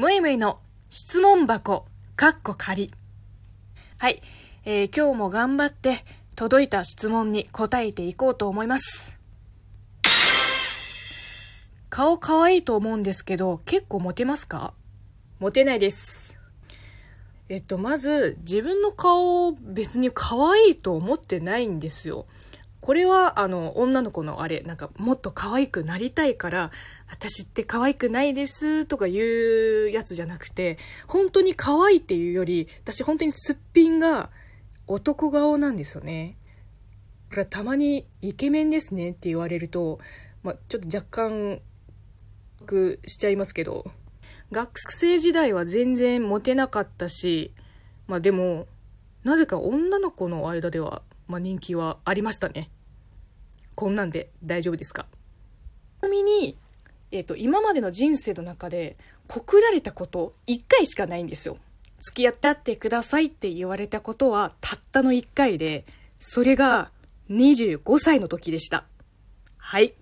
むいむいの質問箱、かっこ仮。はい、えー今日も頑張って届いた質問に答えていこうと思います。顔可愛いと思うんですけど、結構モテますか？モテないです。えっと、まず、自分の顔を別に可愛いと思ってないんですよ。これは、あの、女の子のあれ、なんか、もっと可愛くなりたいから、私って可愛くないですとか言うやつじゃなくて、本当に可愛いっていうより、私本当にすっぴんが男顔なんですよね。だからたまにイケメンですねって言われると、まあ、ちょっと若干く、しちゃいますけど、学生時代は全然モテなかったし、まあでも、なぜか女の子の間では、まあ人気はありましたね。こんなんで大丈夫ですか？ちなみに、えっ、と、今までの人生の中で告られたこと1回しかないんですよ。付き合ってってくださいって言われたことはたったの1回で、それが25歳の時でした。はい。